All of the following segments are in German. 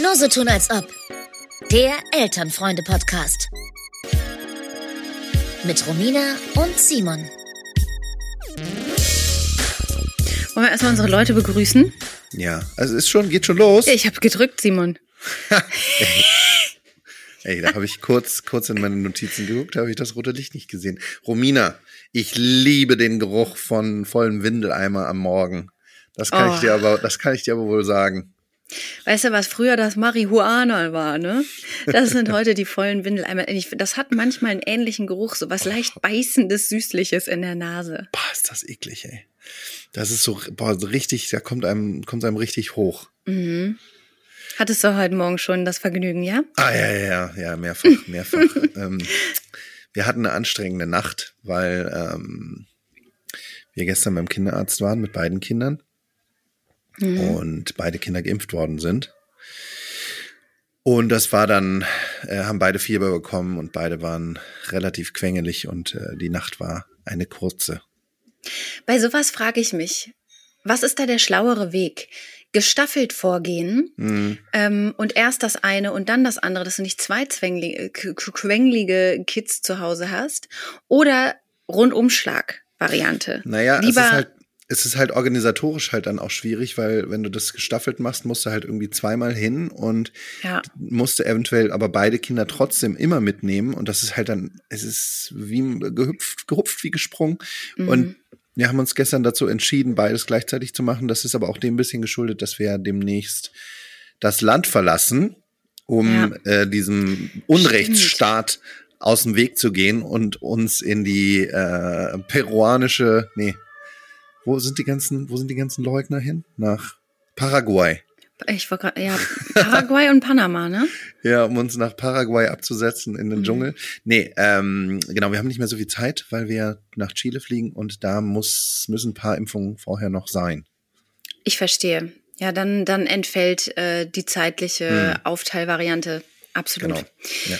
Nur so tun als ob. Der Elternfreunde-Podcast. Mit Romina und Simon. Wollen wir erstmal unsere Leute begrüßen? Ja, also ist schon, geht schon los. Ich habe gedrückt, Simon. Ey, da habe ich kurz, kurz in meine Notizen geguckt, da habe ich das rote Licht nicht gesehen. Romina, ich liebe den Geruch von vollem Windeleimer am Morgen. Das kann Oh. ich dir aber, das kann ich dir aber wohl sagen. Weißt du, was früher das Marihuana war, ne? Das sind heute die vollen Windeleimer. Das hat manchmal einen ähnlichen Geruch, so was leicht beißendes, süßliches in der Nase. Boah, ist das eklig, ey. Das ist so, boah, richtig, da kommt einem, kommt einem richtig hoch. Mhm. Hattest du heute Morgen schon das Vergnügen, ja? Ah, ja, ja, ja, ja, mehrfach, mehrfach. ähm, wir hatten eine anstrengende Nacht, weil ähm, wir gestern beim Kinderarzt waren mit beiden Kindern und beide Kinder geimpft worden sind. Und das war dann, äh, haben beide Fieber bekommen und beide waren relativ quengelig und äh, die Nacht war eine kurze. Bei sowas frage ich mich, was ist da der schlauere Weg? Gestaffelt vorgehen Mhm. ähm, und erst das eine und dann das andere, dass du nicht zwei quengelige Kids zu Hause hast oder Rundumschlag-Variante. Naja, es Lieber ist halt, es ist halt organisatorisch halt dann auch schwierig, weil wenn du das gestaffelt machst, musst du halt irgendwie zweimal hin und Ja. musst du eventuell aber beide Kinder trotzdem immer mitnehmen und das ist halt dann, es ist wie gehüpft, gehupft wie gesprungen Mhm. und wir haben uns gestern dazu entschieden, beides gleichzeitig zu machen. Das ist aber auch dem ein bisschen geschuldet, dass wir ja demnächst das Land verlassen, um äh, diesem Unrechtsstaat aus dem Weg zu gehen und uns in die äh, peruanische, nee, wo sind die ganzen, wo sind die ganzen Leugner hin? Nach Paraguay. Ich war gerade, ja, Paraguay und Panama, ne? Ja, um uns nach Paraguay abzusetzen in den Mhm. Dschungel. Nee, ähm, genau, wir haben nicht mehr so viel Zeit, weil wir nach Chile fliegen und da muss, müssen ein paar Impfungen vorher noch sein. Ich verstehe. Ja, dann, dann entfällt äh, die zeitliche Aufteilvariante. Absolut. Genau. Ja.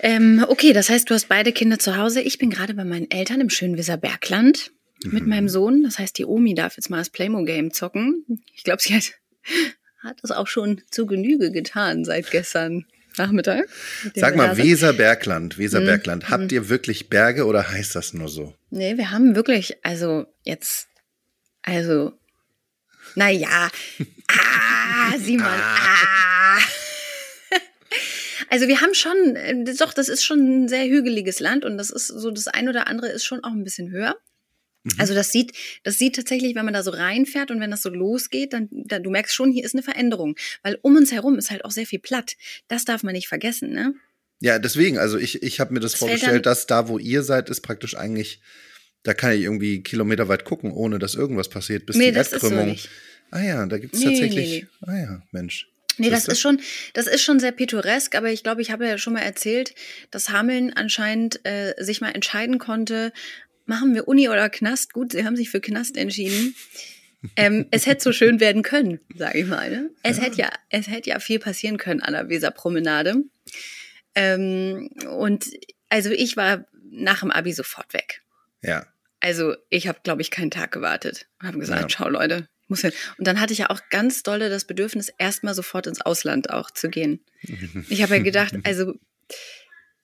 Ähm, okay, das heißt, du hast beide Kinder zu Hause. Ich bin gerade bei meinen Eltern im schönen Weserbergland mit meinem Sohn. Das heißt, die Omi darf jetzt mal das Playmo-Game zocken. Ich glaube, sie hat, hat das auch schon zu Genüge getan seit gestern Nachmittag. Sag mal. Weserbergland, Weserbergland, Mhm. habt ihr wirklich Berge oder heißt das nur so? Nee, wir haben wirklich, also jetzt, also, naja, ah, Simon, ah. Also wir haben schon, äh, doch, das ist schon ein sehr hügeliges Land und das ist so, das ein oder andere ist schon auch ein bisschen höher. Also das sieht, das sieht tatsächlich, wenn man da so reinfährt und wenn das so losgeht, dann, dann du merkst schon, hier ist eine Veränderung, weil um uns herum ist halt auch sehr viel platt. Das darf man nicht vergessen, ne? Ja, deswegen, also ich, ich habe mir das Das vorgestellt, dass da, wo ihr seid, ist praktisch eigentlich, da kann ich irgendwie kilometerweit gucken, ohne dass irgendwas passiert, bis Nee, die das ist so Erdkrümmung. nicht. Ah ja, da gibt's Nee, tatsächlich. nee, Ah ja, Mensch. Nee, das ist schon, das ist schon sehr pittoresk, aber ich glaube, ich habe ja schon mal erzählt, dass Hameln anscheinend äh, sich mal entscheiden konnte, machen wir Uni oder Knast? Gut, sie haben sich für Knast entschieden. ähm, es hätte so schön werden können, sage ich mal. Ne? Es hätte ja, es hätte ja viel passieren können an der Weserpromenade. Ähm, und also ich war nach dem Abi sofort weg. Ja. Also ich habe, glaube ich, keinen Tag gewartet und habe gesagt, Ja. schau Leute, ich muss hin. Und dann hatte ich ja auch ganz dolle das Bedürfnis, erstmal sofort ins Ausland auch zu gehen. Ich habe ja gedacht, also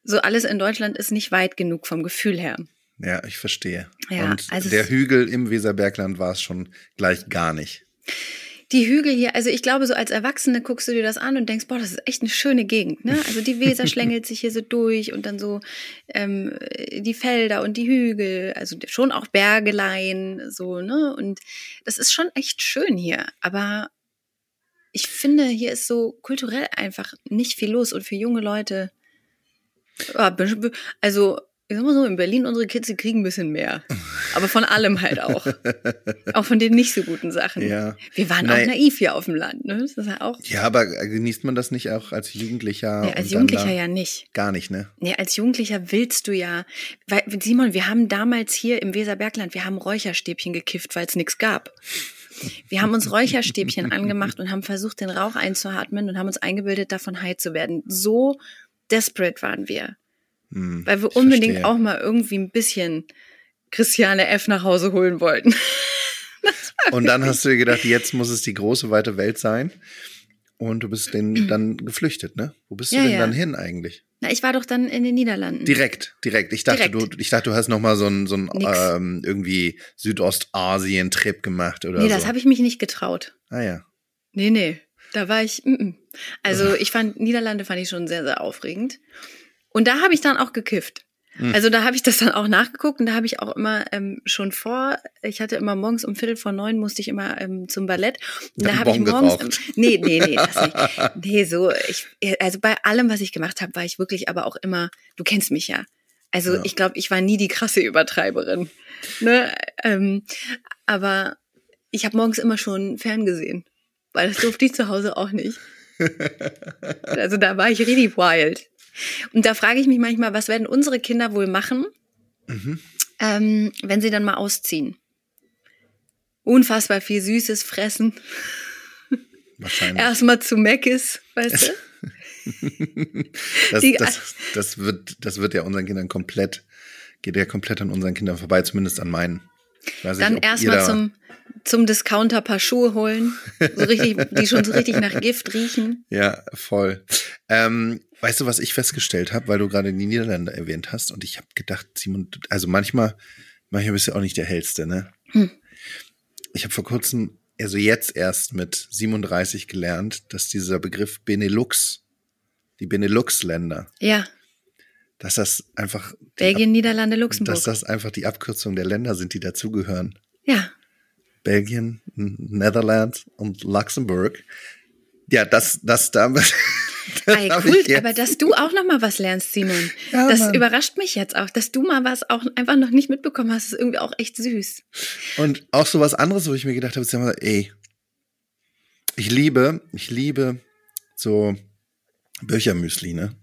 so alles in Deutschland ist nicht weit genug vom Gefühl her. Ja, ich verstehe. Ja, Und also der Hügel im Weserbergland war es schon gleich gar nicht. Die Hügel hier, also ich glaube, so als Erwachsene guckst du dir das an und denkst, boah, das ist echt eine schöne Gegend. Ne? Also die Weser schlängelt sich hier so durch und dann so ähm, die Felder und die Hügel, also schon auch Bergelein, so, ne? Und das ist schon echt schön hier. Aber ich finde, hier ist so kulturell einfach nicht viel los und für junge Leute, also ich sag mal so, in Berlin unsere Kids, die kriegen ein bisschen mehr. Aber von allem halt auch. auch von den nicht so guten Sachen. Ja. Wir waren Nein. auch naiv hier auf dem Land, ne? Das ist ja auch. Ja, aber genießt man das nicht auch als Jugendlicher? Nee, als Jugendlicher ja nicht. Gar nicht, ne? Nee, als Jugendlicher willst du ja. Weil, Simon, wir haben damals hier im Weserbergland, wir haben Räucherstäbchen gekifft, weil es nichts gab. Wir haben uns Räucherstäbchen angemacht und haben versucht, den Rauch einzuatmen und haben uns eingebildet, davon high zu werden. So desperate waren wir. Hm, Weil wir unbedingt verstehe. auch mal irgendwie ein bisschen Christiane F. nach Hause holen wollten. Und dann hast du dir gedacht, jetzt muss es die große weite Welt sein. und du bist den dann geflüchtet, ne? Wo bist du Ja, denn ja. dann hin eigentlich? Na, ich war doch dann in den Niederlanden. Direkt, direkt. Ich dachte, Direkt. du, ich dachte, du hast noch mal so einen, so einen ähm, irgendwie Südostasien-Trip gemacht oder nee, so. das habe ich mich nicht getraut. ah ja. Nee, nee. Da war ich. Mm -mm. Also ich fand Niederlande fand ich schon sehr, sehr aufregend. Und da habe ich dann auch gekifft. Hm. Also da habe ich das dann auch nachgeguckt und da habe ich auch immer ähm, schon vor, ich hatte immer morgens um Viertel vor neun musste ich immer ähm, zum Ballett. Und da habe ich morgens. geraucht. nee, nee, nee, das nicht. Nee, so, ich, also bei allem, was ich gemacht habe, war ich wirklich aber auch immer, du kennst mich ja. Also Ja. ich glaube, ich war nie die krasse Übertreiberin. Ne? Ähm, aber ich habe morgens immer schon ferngesehen. Weil das durfte ich zu Hause auch nicht. Also da war ich richtig wild. Und da frage ich mich manchmal, was werden unsere Kinder wohl machen, Mhm. ähm, wenn sie dann mal ausziehen? Unfassbar viel Süßes fressen. Wahrscheinlich. Erstmal zu Meckes, weißt du? Das, das, das, wird, das wird ja unseren Kindern komplett, geht ja komplett an unseren Kindern vorbei, zumindest an meinen. Dann erstmal zum, zum Discounter paar Schuhe holen, so richtig, die schon so richtig nach Gift riechen. Ja, voll. Ähm, weißt du, was ich festgestellt habe, weil du gerade die Niederlande erwähnt hast und ich habe gedacht, Simon, also manchmal, manchmal bist du auch nicht der hellste, ne? Hm. Ich habe vor kurzem, also jetzt erst mit 37 gelernt, dass dieser Begriff Benelux, die Benelux-Länder, Ja, dass das einfach die Belgien, Niederlande, Ab- Luxemburg. dass das einfach die Abkürzung der Länder sind, die dazugehören. ja, Belgien, Netherlands und Luxemburg. Ja, das, das damit. das Ey, cool, aber dass du auch noch mal was lernst, Simon. Ja, das Mann. überrascht mich jetzt auch, dass du mal was auch einfach noch nicht mitbekommen hast. Ist irgendwie auch echt süß. Und auch so was anderes, wo ich mir gedacht habe, mal, ey, ich liebe, ich liebe so Büchermüsli, ne?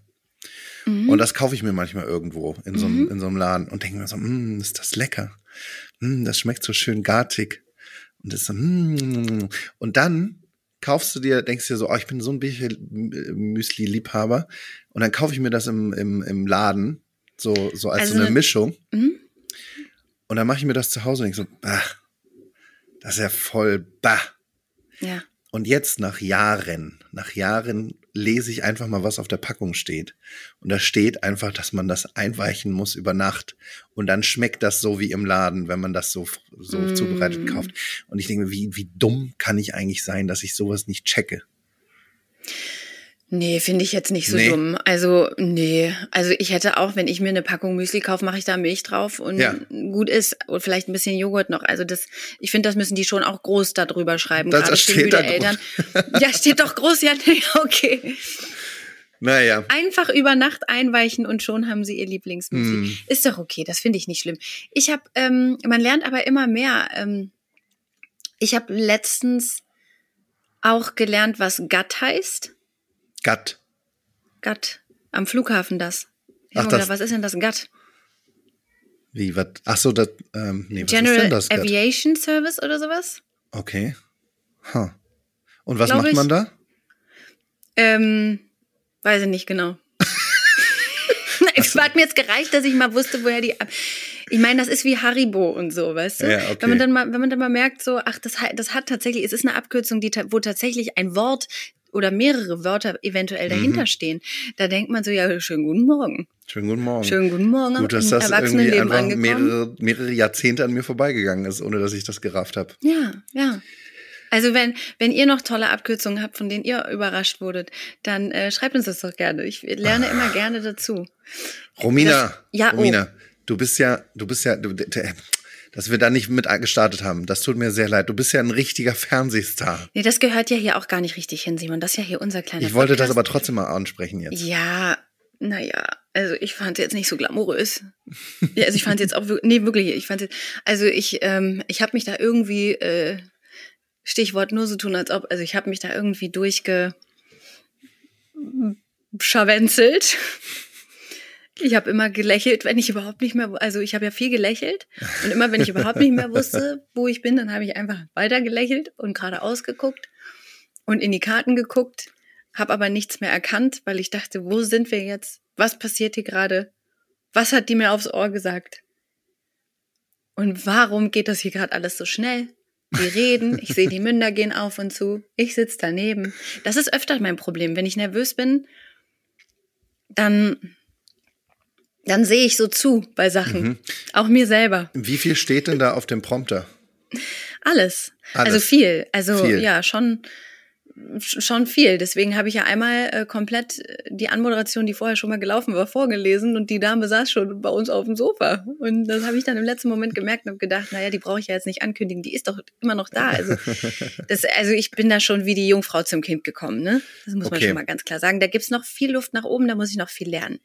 Mhm. Und das kaufe ich mir manchmal irgendwo in so, einem in so einem Laden und denke mir so, mm, ist das lecker. Mm, das schmeckt so schön gartig. Und das so, mm. Und dann kaufst du dir, denkst dir so, oh, ich bin so ein Büchermüsli-Liebhaber. Und dann kaufe ich mir das im, im, im Laden, so, so als Also so eine eine- Mischung. Mhm. Und dann mache ich mir das zu Hause und denke so, bah, das ist ja voll, bah. Ja. Und jetzt nach Jahren, nach Jahren lese ich einfach mal, was auf der Packung steht. Und da steht einfach, dass man das einweichen muss über Nacht. Und dann schmeckt das so wie im Laden, wenn man das so, so Mm. zubereitet kauft. Und ich denke, wie, wie dumm kann ich eigentlich sein, dass ich sowas nicht checke? Nee, finde ich jetzt nicht so Nee. dumm. Also, nee. Also ich hätte auch, wenn ich mir eine Packung Müsli kaufe, mache ich da Milch drauf und Ja. gut ist. Und vielleicht ein bisschen Joghurt noch. Also das, ich finde, das müssen die schon auch groß da drüber schreiben. Das- gerade das steht da Eltern. Ja, steht doch groß, ja, nee, okay. Naja. Einfach über Nacht einweichen und schon haben sie ihr Lieblingsmüsli. Mm. Ist doch okay, das finde ich nicht schlimm. Ich habe, ähm, man lernt aber immer mehr. Ähm, ich habe letztens auch gelernt, was Gatt heißt. Gatt. Gatt. Am Flughafen das. Ich Ach, das- gedacht, was ist denn das Gatt? Wie, was? Ach so, das, ähm, nee, was ist General denn das? Aviation Service oder sowas? Okay. Huh. Und was Glaub macht ich. man da? Ähm, weiß ich nicht genau. Es hat mir jetzt gereicht, dass ich mal wusste, woher die. ab- Ich meine, das ist wie Haribo und so, weißt du? Ja, okay. Wenn man dann mal, wenn man dann mal merkt, so, ach, das, hat- das hat tatsächlich, es ist eine Abkürzung, die, wo tatsächlich ein Wort oder mehrere Wörter eventuell dahinter Mhm. stehen. Da denkt man so, ja, schönen guten Morgen. Schönen guten Morgen. Schönen guten Morgen. Gut, dass das irgendwie einfach angekommen. mehrere, mehrere Jahrzehnte an mir vorbeigegangen ist, ohne dass ich das gerafft habe. Ja, ja. Also wenn, wenn ihr noch tolle Abkürzungen habt, von denen ihr überrascht wurdet, dann äh, schreibt uns das doch gerne. Ich lerne immer gerne dazu. Romina, Das- ja, oh. Romina, du bist ja, du bist ja, du, dass wir da nicht mit gestartet haben, das tut mir sehr leid. Du bist ja ein richtiger Fernsehstar. Nee, das gehört ja hier auch gar nicht richtig hin, Simon. Das ist ja hier unser kleiner Ich wollte das Podcast. aber trotzdem mal ansprechen jetzt. Ja, naja, also ich fand es jetzt nicht so glamourös. ja, also ich fand es jetzt auch wirklich, nee, wirklich, ich fand jetzt, also ich, ähm, ich habe mich da irgendwie, äh, Stichwort nur so tun, als ob, also ich habe mich da irgendwie durchge scharwenzelt. Ich habe immer gelächelt, wenn ich überhaupt nicht mehr, also ich habe ja viel gelächelt und immer wenn ich überhaupt nicht mehr wusste, wo ich bin, dann habe ich einfach weiter gelächelt und geradeaus geguckt und in die Karten geguckt, habe aber nichts mehr erkannt, weil ich dachte, wo sind wir jetzt? Was passiert hier gerade? Was hat die mir aufs Ohr gesagt? Und warum geht das hier gerade alles so schnell? die reden, ich sehe die Münder gehen auf und zu, ich sitze daneben. Das ist öfter mein Problem. Wenn ich nervös bin, dann, dann sehe ich so zu bei Sachen. Mhm. Auch mir selber. Wie viel steht denn da auf dem Prompter? Alles. Alles. Also viel. Also Viel. ja, schon schon viel. Deswegen habe ich ja einmal äh, komplett die Anmoderation, die vorher schon mal gelaufen war, vorgelesen und die Dame saß schon bei uns auf dem Sofa. Und das habe ich dann im letzten Moment gemerkt und habe gedacht, naja, die brauche ich ja jetzt nicht ankündigen, die ist doch immer noch da. Also, das, also ich bin da schon wie die Jungfrau zum Kind gekommen, ne? Das muss man Okay. schon mal ganz klar sagen. Da gibt's noch viel Luft nach oben, da muss ich noch viel lernen.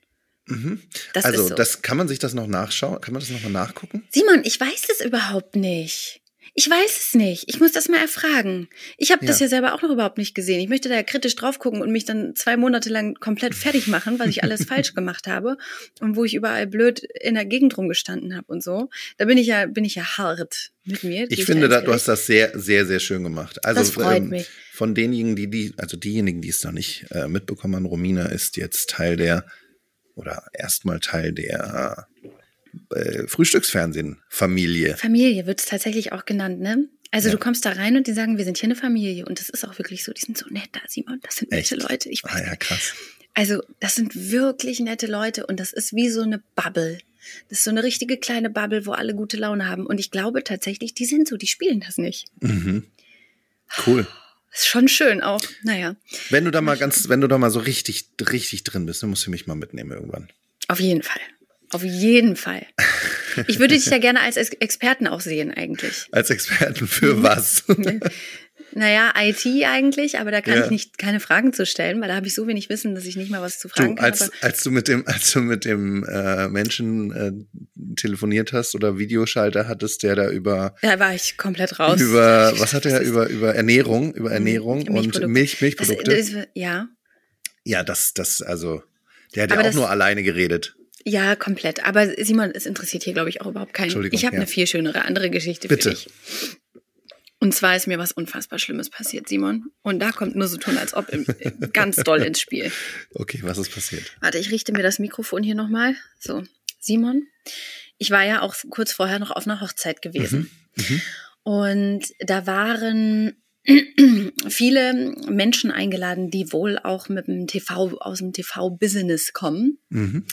Das also, so. das kann man sich das noch nachschauen? Kann man das nochmal nachgucken? Simon, ich weiß es überhaupt nicht. Ich weiß es nicht. Ich muss das mal erfragen. Ich habe das Ja. ja selber auch noch überhaupt nicht gesehen. Ich möchte da ja kritisch drauf gucken und mich dann zwei Monate lang komplett fertig machen, was ich alles falsch gemacht habe und wo ich überall blöd in der Gegend rumgestanden habe und so. Da bin ich ja bin ich ja hart mit mir. Ich finde, da du hast das sehr, sehr, sehr schön gemacht. Also Das freut mich. von denjenigen, die die, also diejenigen, die es noch nicht äh, mitbekommen haben, Romina ist jetzt Teil der oder erstmal Teil der äh, Frühstücksfernsehen-Familie. Familie wird es tatsächlich auch genannt, ne? Also Ja. du kommst da rein und die sagen, wir sind hier eine Familie und das ist auch wirklich so. Die sind so nett da, Simon. Das sind nette Echt? Leute. Ich weiß Ah ja, krass. Also, das sind wirklich nette Leute und das ist wie so eine Bubble. Das ist so eine richtige kleine Bubble, wo alle gute Laune haben. Und ich glaube tatsächlich, die sind so, die spielen das nicht. Mhm. Cool. Ist schon schön auch. Naja, Wenn du da mal ganz, wenn du da mal so richtig, richtig drin bist, dann musst du mich mal mitnehmen irgendwann. auf jeden Fall. Auf jeden Fall. Ich würde dich ja gerne als Ex Experten auch sehen, eigentlich. Als Experten für was? Naja, IT eigentlich, aber da kann Ja. ich nicht keine Fragen zu stellen, weil da habe ich so wenig Wissen, dass ich nicht mal was zu Du, fragen kann. als, aber als du mit dem, als du mit dem äh, Menschen äh, telefoniert hast oder Videoschalter hattest, der da über da war ich komplett raus. über was hat er das über über Ernährung, über Ernährung und Milchprodukte. Milch Das, Milchprodukte. das, ja, ja, das das also der hat ja auch das- nur alleine geredet. Ja, komplett. Aber Simon, es interessiert hier, glaube ich, auch überhaupt keinen. Entschuldigung, Ich habe ja. eine viel schönere andere Geschichte Bitte. für dich. Und zwar ist mir was unfassbar Schlimmes passiert, Simon. Und da kommt nur so tun, als ob im, ganz doll ins Spiel. Okay, was ist passiert? Warte, ich richte mir das Mikrofon hier nochmal. So, Simon, ich war ja auch kurz vorher noch auf einer Hochzeit gewesen. Mhm. Und da waren viele Menschen eingeladen, die wohl auch mit dem TV, aus dem TV-Business kommen. Mhm.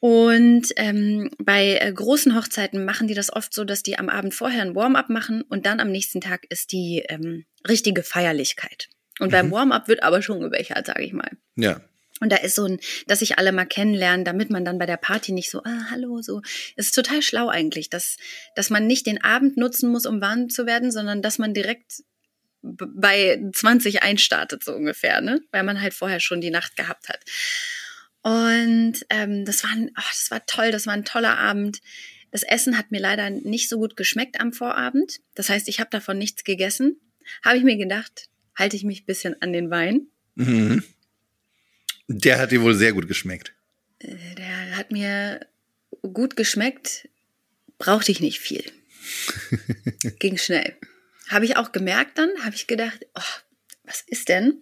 Und ähm, bei äh, großen Hochzeiten machen die das oft so, dass die am Abend vorher ein Warm-up machen und dann am nächsten Tag ist die ähm, richtige Feierlichkeit. Und beim Warm-up wird aber schon gebechert, sage ich mal. Ja. Und da ist so ein, dass sich alle mal kennenlernen, damit man dann bei der Party nicht so, ah, hallo, so. Es ist total schlau eigentlich, dass, dass man nicht den Abend nutzen muss, um warm zu werden, sondern dass man direkt bei 20 einstartet, so ungefähr, ne? Weil man halt vorher schon die Nacht gehabt hat. Und ähm, das, war ein, das war toll, das war ein toller Abend. Das Essen hat mir leider nicht so gut geschmeckt am Vorabend. Das heißt, ich habe davon nichts gegessen. Habe ich mir gedacht, halte ich mich ein bisschen an den Wein. Mhm. Der hat dir wohl sehr gut geschmeckt. Der hat mir gut geschmeckt, brauchte ich nicht viel. Ging schnell. Habe ich auch gemerkt dann, habe ich gedacht, oh, was ist denn?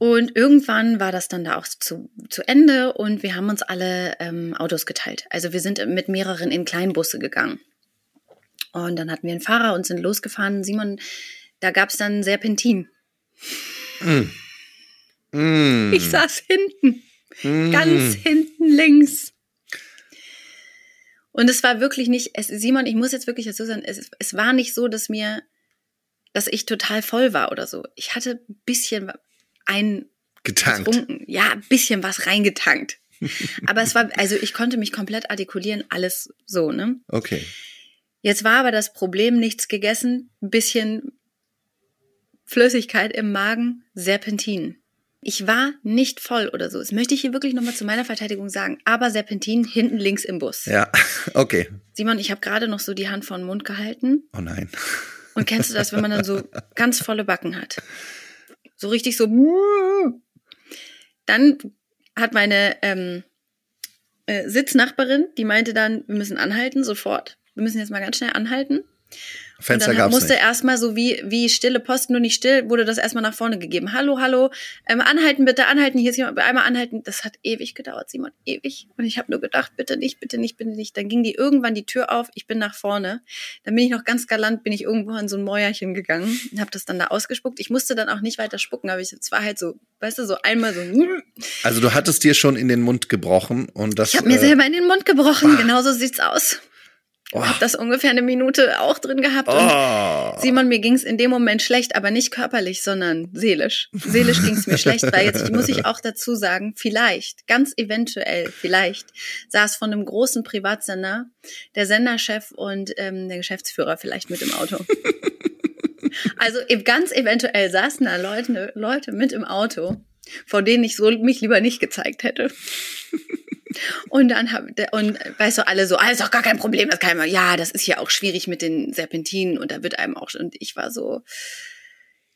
Und irgendwann war das dann da auch zu, zu Ende und wir haben uns alle ähm, Autos geteilt. Also wir sind mit mehreren in Kleinbusse gegangen. Und dann hatten wir einen Fahrer und sind losgefahren. Simon, da gab es dann Serpentin. Mm. Ich saß hinten. Mm. ganz hinten links. Und es war wirklich nicht, es, Simon, ich muss jetzt wirklich dazu sagen, es, es war nicht so, dass mir, dass ich total voll war oder so. Ich hatte ein bisschen ein getankt. getrunken, ja, ein bisschen was reingetankt. Aber es war, also ich konnte mich komplett artikulieren, alles so, ne? Okay. Jetzt war aber das Problem, nichts gegessen, ein bisschen Flüssigkeit im Magen, Serpentin. Ich war nicht voll oder so. Das möchte ich hier wirklich nochmal zu meiner Verteidigung sagen. Aber Serpentin hinten links im Bus. Ja, okay. Simon, ich habe gerade noch so die Hand vor den Mund gehalten. Oh nein. Und kennst du das, wenn man dann so ganz volle Backen hat? So richtig so. Dann hat meine ähm, äh, Sitznachbarin, die meinte dann, wir müssen anhalten, sofort. Wir müssen jetzt mal ganz schnell anhalten. Fenster und dann musste nicht. erstmal so wie, wie stille Post, nur nicht still, wurde das erstmal nach vorne gegeben. Hallo, hallo, ähm, anhalten bitte, anhalten, hier ist jemand, einmal anhalten. Das hat ewig gedauert, Simon, ewig. Und ich habe nur gedacht, bitte nicht, bitte nicht, bitte nicht. Dann ging die irgendwann die Tür auf, ich bin nach vorne. Dann bin ich noch ganz galant, bin ich irgendwo in so ein Mäuerchen gegangen und habe das dann da ausgespuckt. Ich musste dann auch nicht weiter spucken, aber ich, es war halt so, weißt du, so einmal so. Also du hattest dir schon in den Mund gebrochen und das. Ich habe mir äh, selber in den Mund gebrochen, genauso sieht's aus. Oh. Hab das ungefähr eine Minute auch drin gehabt. Und Oh. Simon, mir ging's in dem Moment schlecht, aber nicht körperlich, sondern seelisch. Seelisch ging's mir schlecht, weil jetzt muss ich auch dazu sagen, vielleicht, ganz eventuell, vielleicht saß von einem großen Privatsender der Senderchef und ähm, der Geschäftsführer vielleicht mit im Auto. Also ganz eventuell saßen da Leute, Leute mit im Auto, vor denen ich so mich lieber nicht gezeigt hätte. Und dann hab, und weißt du, alle so, ah, ist doch gar kein Problem, das kann man, ja, das ist ja auch schwierig mit den Serpentinen und da wird einem auch, und ich war so,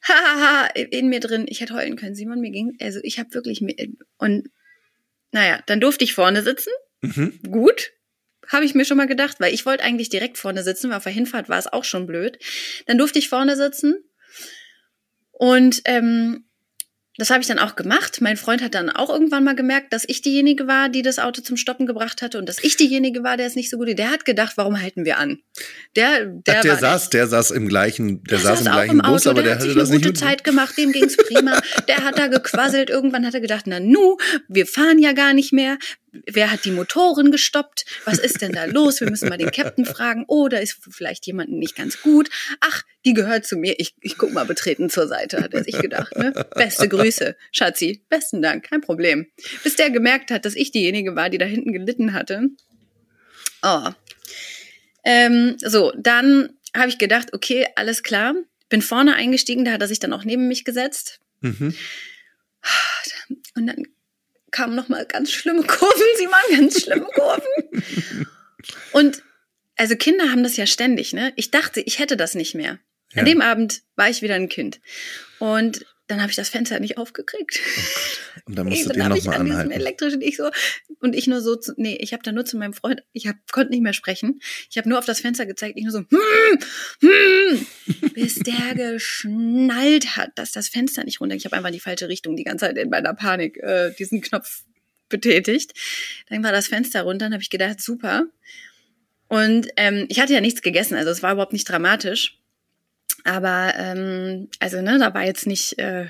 hahaha, in mir drin, ich hätte heulen können, Simon, mir ging, also ich habe wirklich, mir- und naja, dann durfte ich vorne sitzen, Mhm. gut, habe ich mir schon mal gedacht, weil ich wollte eigentlich direkt vorne sitzen, weil auf der Hinfahrt war es auch schon blöd. Dann durfte ich vorne sitzen und ähm, das habe ich dann auch gemacht. Mein Freund hat dann auch irgendwann mal gemerkt, dass ich diejenige war, die das Auto zum Stoppen gebracht hatte und dass ich diejenige war, der es nicht so gut. Der hat gedacht, warum halten wir an? Der, der, Ach, der saß, der saß im gleichen, der, saß im auch gleichen Auto, Bus, aber der, hat hatte sich eine gute. Zeit gemacht, dem ging's prima. der hat da gequasselt. Irgendwann hat er gedacht, na nu, wir fahren ja gar nicht mehr. Wer hat die Motoren gestoppt? Was ist denn da los? Wir müssen mal den Captain fragen. Oh, da ist vielleicht jemanden nicht ganz gut. Ach, die gehört zu mir. Ich, ich guck mal betreten zur Seite, hat er sich gedacht. Ne? Beste Grüße, Schatzi. Besten Dank, kein Problem. Bis der gemerkt hat, dass ich diejenige war, die da hinten gelitten hatte. Oh. Ähm, so, dann habe ich gedacht, okay, alles klar. Bin vorne eingestiegen, da hat er sich dann auch neben mich gesetzt. Mhm. Und dann kamen noch mal ganz schlimme Kurven, sie waren ganz schlimme Kurven. Und also Kinder haben das ja ständig, ne? Ich dachte, ich hätte das nicht mehr. Ja. An dem Abend war ich wieder ein Kind. Und dann habe ich das Fenster nicht aufgekriegt. Und dann dann ihr habe ich nochmal an diesem anhalten. elektrischen ich so und ich nur so zu, nee, ich habe da nur zu meinem Freund, ich hab, konnte nicht mehr sprechen. Ich habe nur auf das Fenster gezeigt, ich nur so hm, hm, bis der geschnallt hat, dass das Fenster nicht runter. Ich habe einfach in die falsche Richtung die ganze Zeit in meiner Panik äh, diesen Knopf betätigt. Dann war das Fenster runter, dann habe ich gedacht, super. Und ähm, ich hatte ja nichts gegessen, also es war überhaupt nicht dramatisch. Aber ähm, also ne, da war jetzt nicht äh,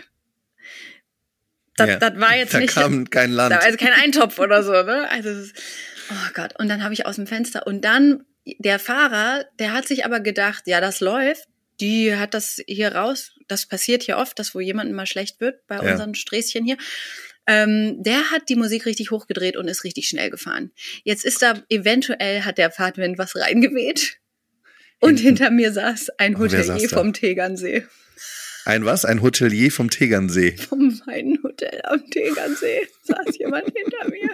das, Ja. das war jetzt da nicht kam kein Land. da war also kein Eintopf oder so, ne? Also oh Gott. Und dann habe ich aus dem Fenster und dann der Fahrer, der hat sich aber gedacht, ja, das läuft. Die hat das hier raus. Das passiert hier oft, dass wo jemandem mal schlecht wird bei Ja. unseren Sträßchen hier. Ähm, der hat die Musik richtig hochgedreht und ist richtig schnell gefahren. Jetzt ist da eventuell hat der Fahrtwind was reingeweht. Und hinter mir saß ein Hotelier vom Tegernsee. Ein was? Ein Hotelier vom Tegernsee. Vom Weinhotel am Tegernsee saß jemand hinter mir.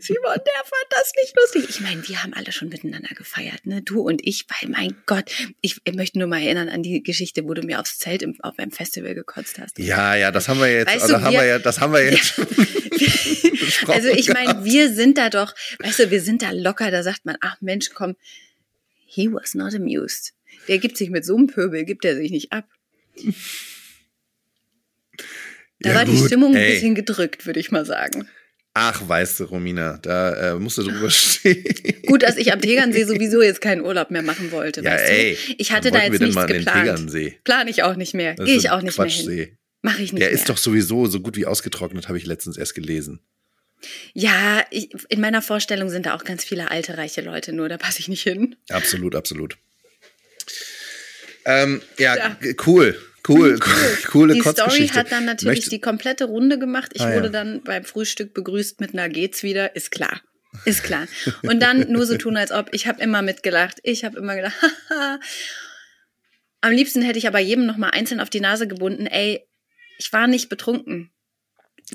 Simon, der fand das nicht lustig. Ich meine, wir haben alle schon miteinander gefeiert, ne? Du und ich, weil mein Gott, ich möchte nur mal erinnern an die Geschichte, wo du mir aufs Zelt im, auf beim Festival gekotzt hast. Ja, ja, das haben wir jetzt, Weißt oder du, haben wir- ja, das haben wir jetzt. besprochen also ich meine, wir sind da doch, weißt du, wir sind da locker, da sagt man, ach Mensch, komm, he was not amused. Der gibt sich mit so einem Pöbel, gibt er sich nicht ab. Da Ja, war die gut, Stimmung ein ey. bisschen gedrückt, würde ich mal sagen. Ach, weißt du, Romina, da äh, musst du drüber stehen. Gut, dass ich am Tegernsee sowieso jetzt keinen Urlaub mehr machen wollte. Ja, weißt ey. Du? Ich hatte da jetzt nichts mal an den geplant. Tegernsee? Plane ich auch nicht mehr. Gehe ich ein auch nicht mehr hin. Quatschsee. Mache ich nicht Der mehr. ist doch sowieso so gut wie ausgetrocknet, habe ich letztens erst gelesen. Ja, ich, in meiner Vorstellung sind da auch ganz viele alte, reiche Leute, nur da passe ich nicht hin. Absolut, absolut. Ähm, ja, Ja. g- cool, cool, coole die Story hat dann natürlich Möcht- die komplette Runde gemacht. Ich Ah, ja. wurde dann beim Frühstück begrüßt mit einer geht's wieder, ist klar. Ist klar. Und dann nur so tun, als ob. Ich habe immer mitgelacht. Ich habe immer gedacht, haha. Am liebsten hätte ich aber jedem noch mal einzeln auf die Nase gebunden, ey, ich war nicht betrunken.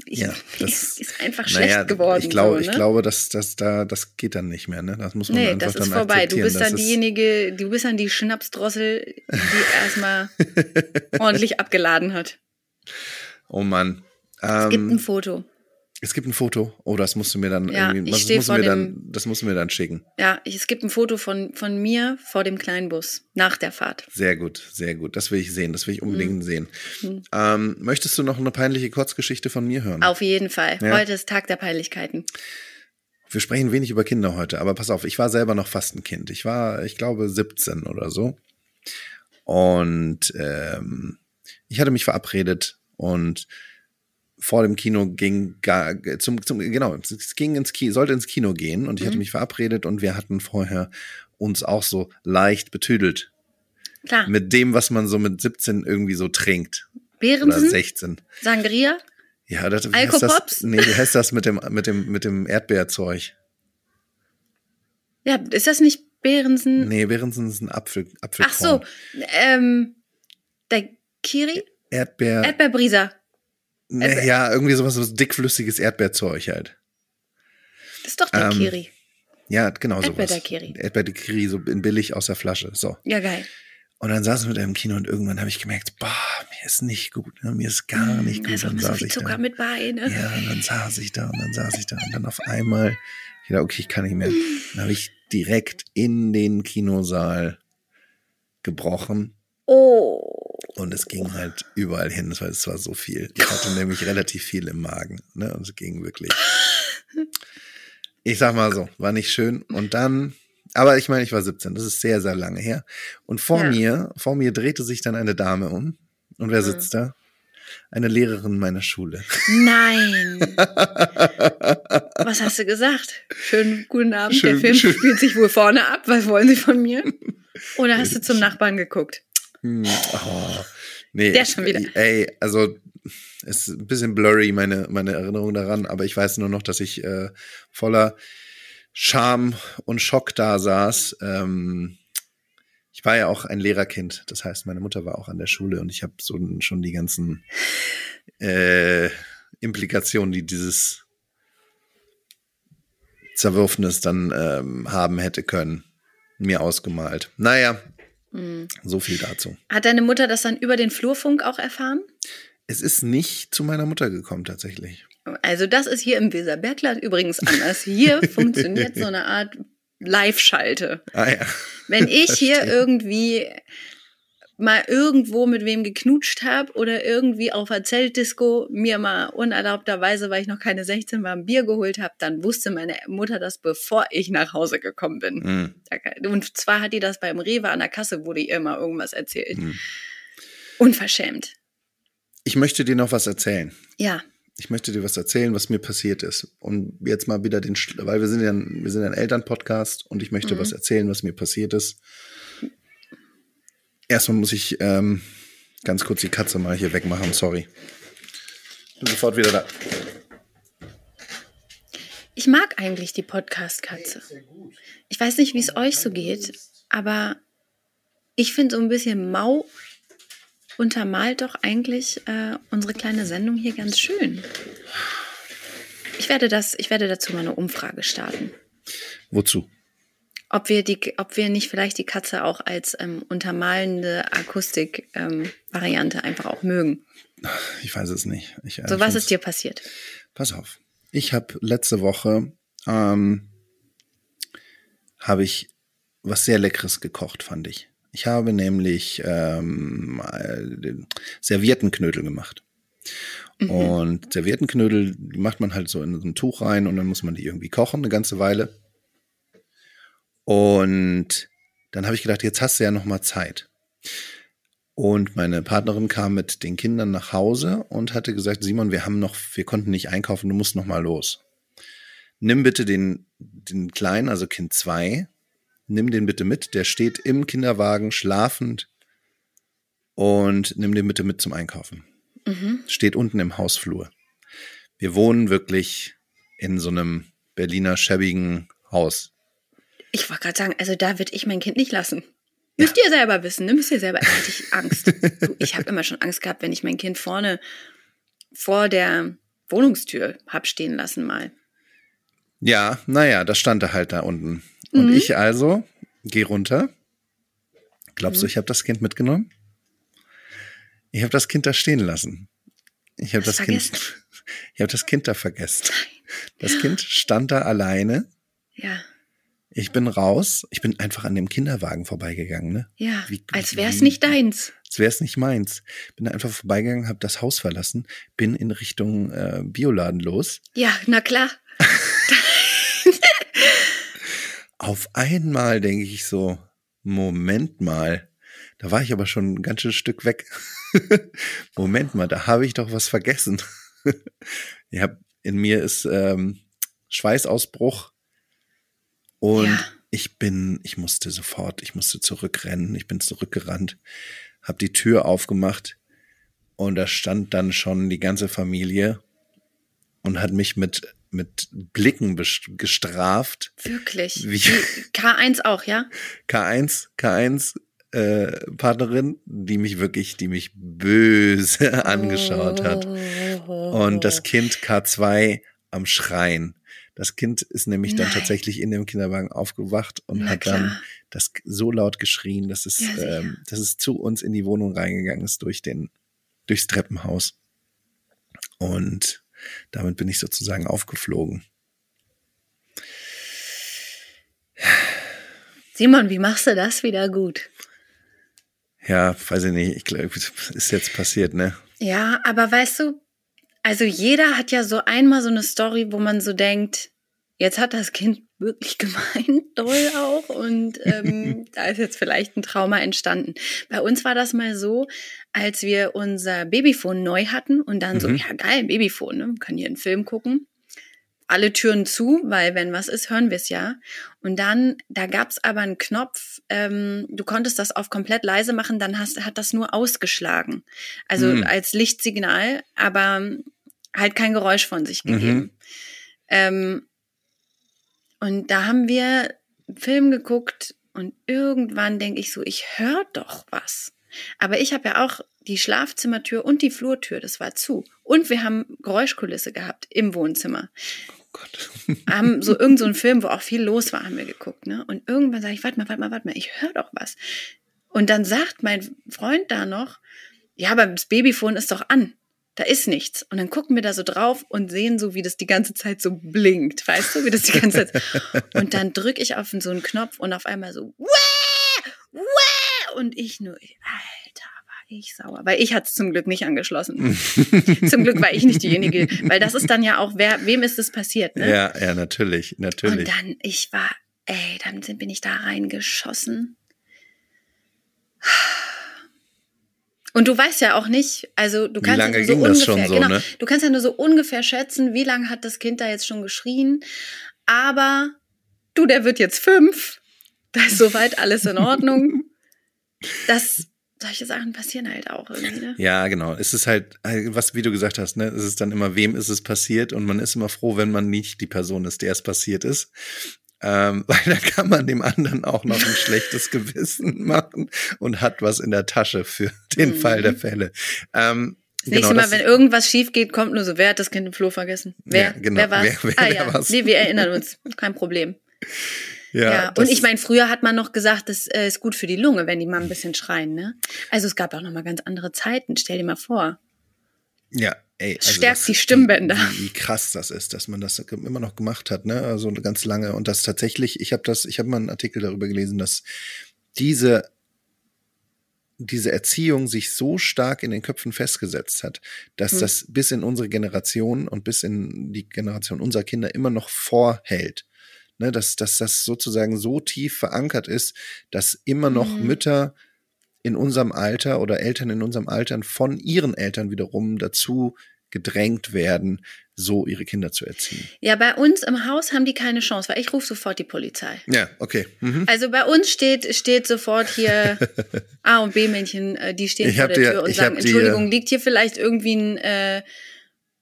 Ich, Ja, das- ist einfach schlecht naja, geworden. ich glaube, so, ne? ich glaube, dass das da, das geht dann nicht mehr, ne? Das muss man Nee, einfach das dann ist vorbei. Du bist dann diejenige, du bist dann die Schnapsdrossel, die erstmal ordentlich abgeladen hat. Oh Mann. Es gibt ein Ähm, Foto. Es gibt ein Foto. Oh, das musst du mir dann Ja, irgendwie, ich das musst mir dann, dem- das musst du mir dann schicken. Ja, ich, es gibt ein Foto von, von mir vor dem kleinen Bus nach der Fahrt. Sehr gut, sehr gut. Das will ich sehen. Das will ich Mhm. unbedingt sehen. Ähm, möchtest du noch eine peinliche Kurzgeschichte von mir hören? Auf jeden Fall. Ja. Heute ist Tag der Peinlichkeiten. Wir sprechen wenig über Kinder heute, aber pass auf, ich war selber noch fast ein Kind. Ich war, ich glaube, 17 oder so. Und ähm, ich hatte mich verabredet und vor dem Kino ging gar, zum, zum genau, es ging ins Kino, sollte ins Kino gehen und ich hatte mich verabredet und wir hatten vorher uns auch so leicht betüdelt Klar. mit dem, was man so mit 17 irgendwie so trinkt oder Behrensen, 16. Sangria, Ja, das, wie heißt das, nee, wie heißt das mit dem mit dem mit dem Erdbeerzeug? Ja, ist das nicht Behrensen? Nee, Behrensen ist ein Apfel, Apfelkorn. Ach so, ähm, der Kiri? Erdbeer. Erdbeerbrieser. Nee, ja, irgendwie sowas, so dickflüssiges Erdbeerzeug halt. Das ist doch der Ähm, Kiri. Ja, genau sowas. Erdbeerdaiquiri. Erdbeerdaiquiri, so in billig aus der Flasche. So. Ja, geil. Und dann saßen wir da im Kino und irgendwann habe ich gemerkt, boah, mir ist nicht gut, ne? mir ist gar nicht Da gut. auch Dann so saß viel ich Zucker da. mit bei, ne? Ja, und dann saß ich da und dann saß ich da und dann auf einmal, ich dachte, okay, ich kann nicht mehr. Dann habe ich direkt in den Kinosaal gebrochen Oh. Und es ging halt überall hin, war, es war so viel. Ich hatte nämlich relativ viel im Magen, ne, und es ging wirklich. Ich sag mal so, war nicht schön und dann, aber ich meine, ich war 17, das ist sehr, sehr lange her. Und vor Ja. mir, vor mir drehte sich dann eine Dame um und wer sitzt da? Eine Lehrerin meiner Schule. Nein. Was hast du gesagt? Schönen guten Abend. Schön- der Film schön. spielt sich wohl vorne ab. Was wollen Sie von mir? Oder hast du zum Nachbarn geguckt? Hm, Oh, nee, Der schon wieder. Ey, also es ist ein bisschen blurry, meine, meine Erinnerung daran, aber ich weiß nur noch, dass ich äh, voller Scham und Schock da saß. Ähm, ich war ja auch ein Lehrerkind, das heißt, meine Mutter war auch an der Schule und ich habe so schon die ganzen äh, Implikationen, die dieses Zerwürfnis dann ähm, haben hätte können, mir ausgemalt. Naja, Hm. so viel dazu. Hat deine Mutter das dann über den Flurfunk auch erfahren? Es ist nicht zu meiner Mutter gekommen, tatsächlich. Also das ist hier im Weserbergland übrigens anders. Hier funktioniert so eine Art Live-Schalte. Ah ja. Wenn ich hier irgendwie mal irgendwo mit wem geknutscht habe oder irgendwie auf der Zeltdisco mir mal unerlaubterweise, weil ich noch keine 16 war, ein Bier geholt habe, dann wusste meine Mutter das, bevor ich nach Hause gekommen bin. Hm. Da- Und zwar hat die das beim Rewe an der Kasse, wurde ihr immer irgendwas erzählt. Hm. Unverschämt. Ich möchte dir noch was erzählen. Ja. Ich möchte dir was erzählen, was mir passiert ist. Und jetzt mal wieder den, weil wir sind ja ein, wir sind ein Elternpodcast und ich möchte Mhm. was erzählen, was mir passiert ist. Erstmal muss ich ähm, ganz kurz die Katze mal hier wegmachen, sorry. Bin sofort wieder da. Ich mag eigentlich die Podcast-Katze. Ich weiß nicht, wie es euch so geht, aber ich finde so ein bisschen mau untermalt doch eigentlich äh, unsere kleine Sendung hier ganz schön. Ich werde das, ich werde dazu mal eine Umfrage starten, Wozu? Ob wir die, ob wir nicht vielleicht die Katze auch als ähm, untermalende Akustik-Variante einfach auch mögen. Ich weiß es nicht. Ich, äh, So, was ist dir passiert? Pass auf. Ich habe letzte Woche ähm, habe ich was sehr Leckeres gekocht, fand ich. Ich habe nämlich ähm, äh, Serviettenknödel gemacht. Und Serviettenknödel, die macht man halt so in so ein Tuch rein und dann muss man die irgendwie kochen, eine ganze Weile. Und dann habe ich gedacht, jetzt hast du ja noch mal Zeit. Und meine Partnerin kam mit den Kindern nach Hause und hatte gesagt, Simon, wir haben noch, wir konnten nicht einkaufen, du musst noch mal los. Nimm bitte den, den Kleinen, also Kind 2, nimm den bitte mit, der steht im Kinderwagen schlafend und nimm den bitte mit zum Einkaufen. Mhm. Steht unten im Hausflur. Wir wohnen wirklich in so einem Berliner schäbigen Haus. Ich wollte gerade sagen, also da würde ich mein Kind nicht lassen. Müsst ihr selber wissen, ne? Müsst ihr selber. Da hatte ich Angst. Du, ich habe immer schon Angst gehabt, wenn ich mein Kind vorne vor der Wohnungstür hab stehen lassen mal. Ja, naja, das stand er halt da unten. Und Mhm. ich also gehe runter. Glaubst du, Mhm. ich habe das Kind mitgenommen? Ich habe das Kind da stehen lassen. Ich habe das Kind. vergessen? Ich habe das Kind da vergessen. Das Kind stand da alleine. Ja. Ich bin raus. Ich bin einfach an dem Kinderwagen vorbeigegangen. Ne? Ja, Wie- als wie- wär's nicht deins. Als wäre es nicht meins. Bin da einfach vorbeigegangen, habe das Haus verlassen, bin in Richtung äh, Bioladen los. Ja, na klar. Auf einmal denke ich so, Moment mal. Da war ich aber schon ein ganzes Stück weg. Moment mal, da habe ich doch was vergessen. ja, in mir ist ähm, Schweißausbruch und Ja. ich bin, ich musste sofort, ich musste zurückrennen. Ich bin zurückgerannt, habe die Tür aufgemacht und da stand dann schon die ganze Familie und hat mich mit mit Blicken gestraft. Wirklich. Wie- Die K1 auch, ja? K1, K1 äh, Partnerin, die mich wirklich, die mich böse angeschaut hat. Oh. Und das Kind K2 am Schreien. Das Kind ist nämlich dann Nein. tatsächlich in dem Kinderwagen aufgewacht und Na hat dann klar. das so laut geschrien, dass es, Ja, ähm, dass es zu uns in die Wohnung reingegangen ist durch den, durchs Treppenhaus. Und damit bin ich sozusagen aufgeflogen. Simon, wie machst du das wieder gut? Ja, weiß ich nicht. Ich glaube, ist jetzt passiert, ne? Ja, aber weißt du, also jeder hat ja so einmal so eine Story, wo man so denkt, jetzt hat das Kind wirklich gemeint, doll auch. Und ähm, da ist jetzt vielleicht ein Trauma entstanden. Bei uns war das mal so, als wir unser Babyphone neu hatten und dann so, Mhm. ja geil, Babyphone, ne? Wir können hier einen Film gucken. Alle Türen zu, weil wenn was ist, hören wir es ja. Und dann, da gab's aber einen Knopf, ähm, du konntest das auf komplett leise machen, dann hast, hat das nur ausgeschlagen. Also Mhm. als Lichtsignal, aber halt kein Geräusch von sich Mhm. gegeben. Ähm, und da haben wir einen Film geguckt und irgendwann denke ich so, ich höre doch was. Aber ich habe ja auch die Schlafzimmertür und die Flurtür, das war zu. Und wir haben Geräuschkulisse gehabt im Wohnzimmer. Gott. Haben so irgend so Film, wo auch viel los war, haben wir geguckt, ne? Und irgendwann sage ich, warte mal, warte mal, warte mal, ich höre doch was. Und dann sagt mein Freund da noch, ja, aber das Babyphone ist doch an. Da ist nichts. Und dann gucken wir da so drauf und sehen so, wie das die ganze Zeit so blinkt. Weißt du, wie das die ganze Zeit. Und dann drücke ich auf so einen Knopf und auf einmal so, Wäh! Wäh! und ich nur, Alter, ich sauer. Weil ich hatte es zum Glück nicht angeschlossen. zum Glück war ich nicht diejenige. Weil das ist dann ja auch, wer, wem ist es passiert, ne? Ja, ja, natürlich, Und natürlich. dann, ich war, ey, dann sind, bin ich da reingeschossen. Und du weißt ja auch nicht, also du kannst ja nur so ungefähr, schon so, genau, ne? du kannst ja nur so ungefähr schätzen, wie lange hat das Kind da jetzt schon geschrien. Aber du, der wird jetzt fünf. Da ist soweit alles in Ordnung. Das, solche Sachen passieren halt auch irgendwie, ne? Ja, genau. Es ist halt, was, wie du gesagt hast, ne, es ist dann immer, wem ist es passiert und man ist immer froh, wenn man nicht die Person ist, der es passiert ist. Ähm, weil dann kann man dem anderen auch noch ein schlechtes Gewissen machen und hat was in der Tasche für den Mhm. Fall der Fälle. Ähm, Das nächste genau, Mal, wenn irgendwas schief geht, kommt nur so, wer hat das Kind im Flur vergessen? Wer? Ja, genau. Wer war's? Wer- wer- ah ja, war's? nee, wir erinnern uns. Kein Problem. Ja, Ja, und ich meine, früher hat man noch gesagt, das äh, ist gut für die Lunge, wenn die mal ein bisschen schreien, ne? Also es gab auch noch mal ganz andere Zeiten. Stell dir mal vor. Ja, ey. also Stärkt das- die Stimmbänder. Wie, wie krass das ist, dass man das immer noch gemacht hat, ne? Also ganz lange. Und das tatsächlich, ich habe das, ich habe mal einen Artikel darüber gelesen, dass diese diese Erziehung sich so stark in den Köpfen festgesetzt hat, dass Hm. das bis in unsere Generation und bis in die Generation unserer Kinder immer noch vorhält. Ne, dass, dass das sozusagen so tief verankert ist, dass immer noch Mhm. Mütter in unserem Alter oder Eltern in unserem Alter von ihren Eltern wiederum dazu gedrängt werden, so ihre Kinder zu erziehen. Ja, bei uns im Haus haben die keine Chance, weil ich rufe sofort die Polizei. Ja, okay. Mhm. Also bei uns steht, steht sofort hier A und B-Männchen, äh, die stehen Ich vor der dir- Tür und sagen, Entschuldigung, liegt hier vielleicht irgendwie ein äh,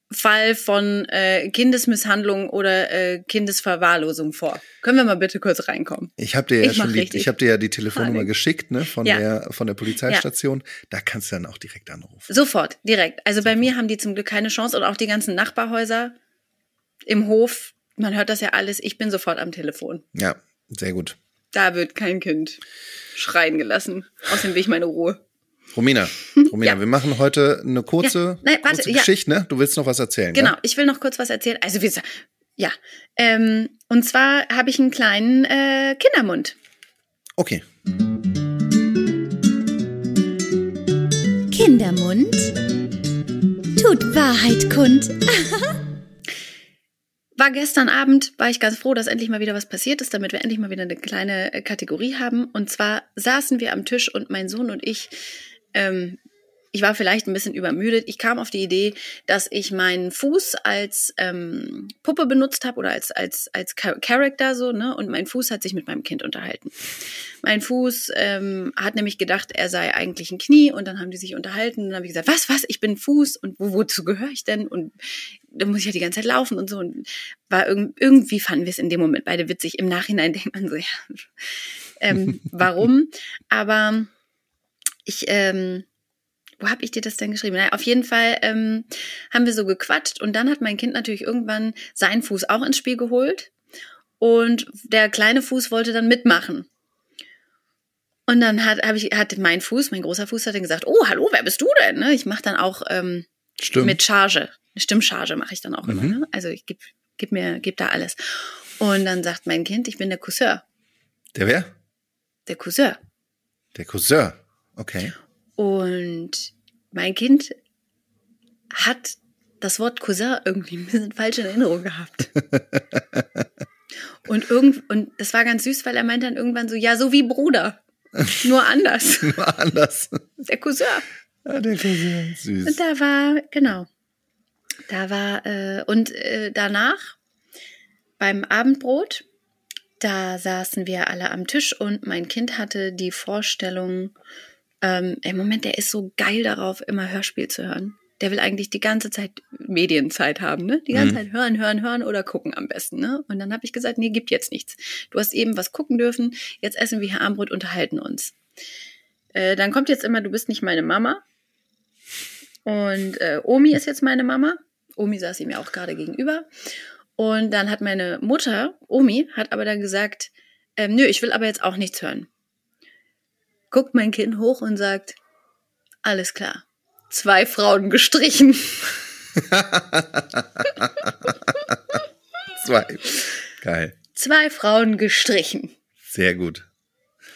Fall von äh, Kindesmisshandlung oder äh, Kindesverwahrlosung vor? Können wir mal bitte kurz reinkommen? Ich habe dir ja Ich schon die, ich habe dir ja die Telefonnummer Panik. geschickt, ne, von Ja. der von der Polizeistation. Da kannst du dann auch direkt anrufen. Sofort, direkt. Also bei mir haben die zum Glück keine Chance und auch die ganzen Nachbarhäuser im Hof, man hört das ja alles, ich bin sofort am Telefon. Ja, sehr gut. Da wird kein Kind schreien gelassen. Außerdem will ich meine Ruhe. Romina, Romina, Ja. wir machen heute eine kurze, Ja, nein, warte, kurze ja. Geschichte, ne? Du willst noch was erzählen, Genau, Ja? ich will noch kurz was erzählen. Also wir, ja, ähm, und zwar habe ich einen kleinen äh, Kindermund. Okay. Kindermund tut Wahrheit kund. War gestern Abend, war ich ganz froh, dass endlich mal wieder was passiert ist, damit wir endlich mal wieder eine kleine äh, Kategorie haben. Und zwar saßen wir am Tisch und mein Sohn und ich, ähm, ich war vielleicht ein bisschen übermüdet. Ich kam auf die Idee, dass ich meinen Fuß als ähm, Puppe benutzt habe oder als als als Char- Character so, ne? Und mein Fuß hat sich mit meinem Kind unterhalten. Mein Fuß ähm, hat nämlich gedacht, er sei eigentlich ein Knie und dann haben die sich unterhalten und dann habe ich gesagt, was, was, ich bin ein Fuß und wo, wozu gehöre ich denn? Und dann muss ich ja die ganze Zeit laufen und so. Und war irg irgendwie fanden wir es in dem Moment beide witzig. Im Nachhinein denkt man so, ja, ähm, warum? Aber ich, ähm, wo habe ich dir das denn geschrieben? Naja, auf jeden Fall ähm, haben wir so gequatscht und dann hat mein Kind natürlich irgendwann seinen Fuß auch ins Spiel geholt und der kleine Fuß wollte dann mitmachen. Und dann hat, hab ich, hat mein Fuß, mein großer Fuß, hat dann gesagt, oh, hallo, wer bist du denn? Ne? Ich mache dann auch ähm, mit Charge. Eine Stimmcharge mache ich dann auch immer. Mhm. Ne? Also ich gebe gib mir, geb da alles. Und dann sagt mein Kind, ich bin der Cousin. Der wer? Der Cousin. Der Cousin. Okay. Und mein Kind hat das Wort Cousin irgendwie ein bisschen falsch in Erinnerung gehabt. und, irgend, und das war ganz süß, weil er meinte dann irgendwann so, ja, so wie Bruder. Nur anders. Nur anders. Der Cousin. Ja, der Cousin. Süß. Und da war, genau, da war, äh, und äh, danach beim Abendbrot, da saßen wir alle am Tisch und mein Kind hatte die Vorstellung, ähm, im Moment, der ist so geil darauf, immer Hörspiel zu hören. Der will eigentlich die ganze Zeit Medienzeit haben, ne? Die ganze Mhm. Zeit hören, hören, hören oder gucken am besten, ne? Und dann habe ich gesagt, nee, gibt jetzt nichts. Du hast eben was gucken dürfen, jetzt essen wir hier Abendbrot, unterhalten uns. Äh, dann kommt jetzt immer, du bist nicht meine Mama. Und äh, Omi ist jetzt meine Mama. Omi saß ihm ja auch gerade gegenüber. Und dann hat meine Mutter, Omi, hat aber dann gesagt, ähm, nö, ich will aber jetzt auch nichts hören. Guckt mein Kind hoch und sagt, alles klar. Zwei Frauen gestrichen. Zwei. Geil. Zwei Frauen gestrichen. Sehr gut.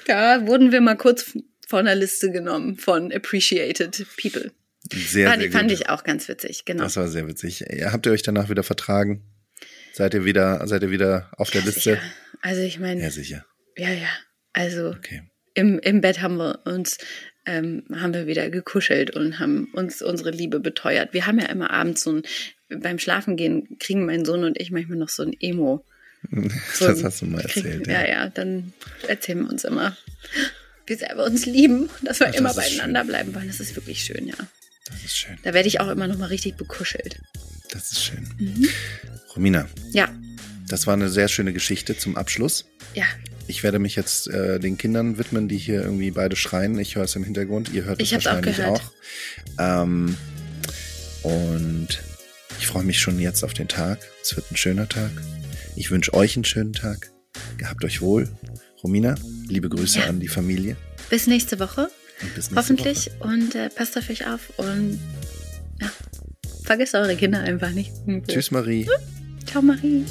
Da wurden wir mal kurz von der Liste genommen von Appreciated People. Sehr, fand, sehr gut. fand ich auch ganz witzig, genau. Das war sehr witzig. Ja, Habt ihr euch danach wieder vertragen? Seid ihr wieder, seid ihr wieder auf der Ja, Liste? sicher. Also ich meine, Ja, sicher. ja, ja. Also Okay. Im, im Bett haben wir uns ähm, haben wir wieder gekuschelt und haben uns unsere Liebe beteuert. Wir haben ja immer abends so ein, beim Schlafengehen kriegen mein Sohn und ich manchmal noch so ein Emo. So das hast du mal kriegen- erzählt. Ja, ja, dann erzählen wir uns immer, wie sehr wir uns lieben und dass wir Ach, das immer ist beieinander schön. bleiben wollen. Das ist wirklich schön, ja. Das ist schön. Da werde ich auch immer noch mal richtig bekuschelt. Das ist schön. Mhm. Romina, Ja, das war eine sehr schöne Geschichte zum Abschluss. ja. Ich werde mich jetzt äh, den Kindern widmen, die hier irgendwie beide schreien. Ich höre es im Hintergrund. Ihr hört es auch wahrscheinlich gehört. auch. Ähm, und ich freue mich schon jetzt auf den Tag. Es wird ein schöner Tag. Ich wünsche euch einen schönen Tag. Gehabt euch wohl. Romina, liebe Grüße Ja. an die Familie. Bis nächste Woche, Und bis nächste hoffentlich. Woche. Und äh, passt auf euch auf und ja, vergesst eure Kinder einfach nicht. Tschüss, Marie. Ciao, Marie.